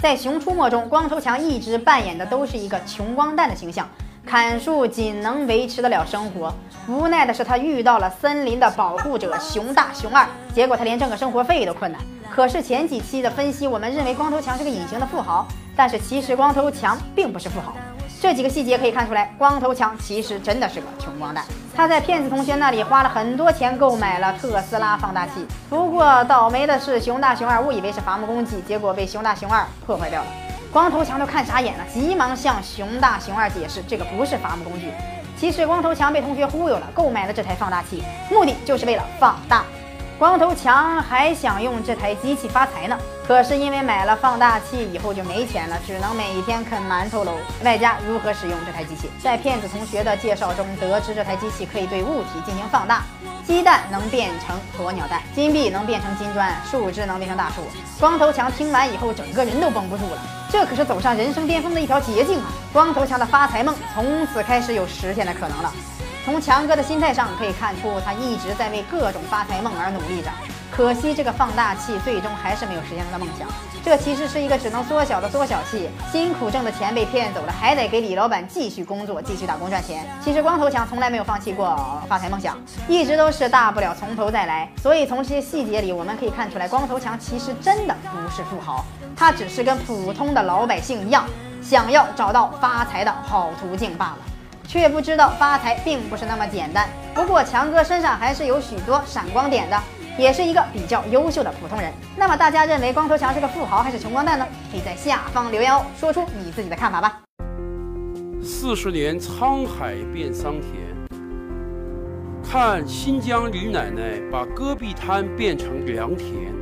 在《熊出没》中，光头强一直扮演的都是一个穷光蛋的形象。砍树仅能维持得了生活，无奈的是他遇到了森林的保护者熊大、熊二，结果他连挣个生活费都困难。可是前几期的分析，我们认为光头强是个隐形的富豪，但是其实光头强并不是富豪。这几个细节可以看出来，光头强其实真的是个穷光蛋。他在骗子同学那里花了很多钱购买了特斯拉放大器，不过倒霉的是熊大、熊二误以为是伐木工具，结果被熊大、熊二破坏掉了。光头强都看傻眼了，急忙向熊大、熊二解释，这个不是伐木工具。其实光头强被同学忽悠了，购买了这台放大器，目的就是为了放大。光头强还想用这台机器发财呢，可是因为买了放大器以后就没钱了，只能每天啃馒头喽。外加如何使用这台机器，在骗子同学的介绍中得知，这台机器可以对物体进行放大，鸡蛋能变成鸵鸟蛋，金币能变成金砖，树枝能变成大树。光头强听完以后，整个人都绷不住了，这可是走上人生巅峰的一条捷径啊！光头强的发财梦从此开始有实现的可能了。从强哥的心态上可以看出，他一直在为各种发财梦而努力着。可惜这个放大器最终还是没有实现他的梦想。这其实是一个只能缩小的缩小器，辛苦挣的钱被骗走了，还得给李老板继续工作，继续打工赚钱。其实光头强从来没有放弃过发财梦想，一直都是大不了从头再来。所以从这些细节里，我们可以看出来，光头强其实真的不是富豪，他只是跟普通的老百姓一样，想要找到发财的好途径罢了。却不知道发财并不是那么简单。不过强哥身上还是有许多闪光点的，也是一个比较优秀的普通人。那么大家认为光头强是个富豪还是穷光蛋呢？可以在下方留言哦，说出你自己的看法吧。四十年沧海变桑田，看新疆李奶奶把戈壁滩变成良田。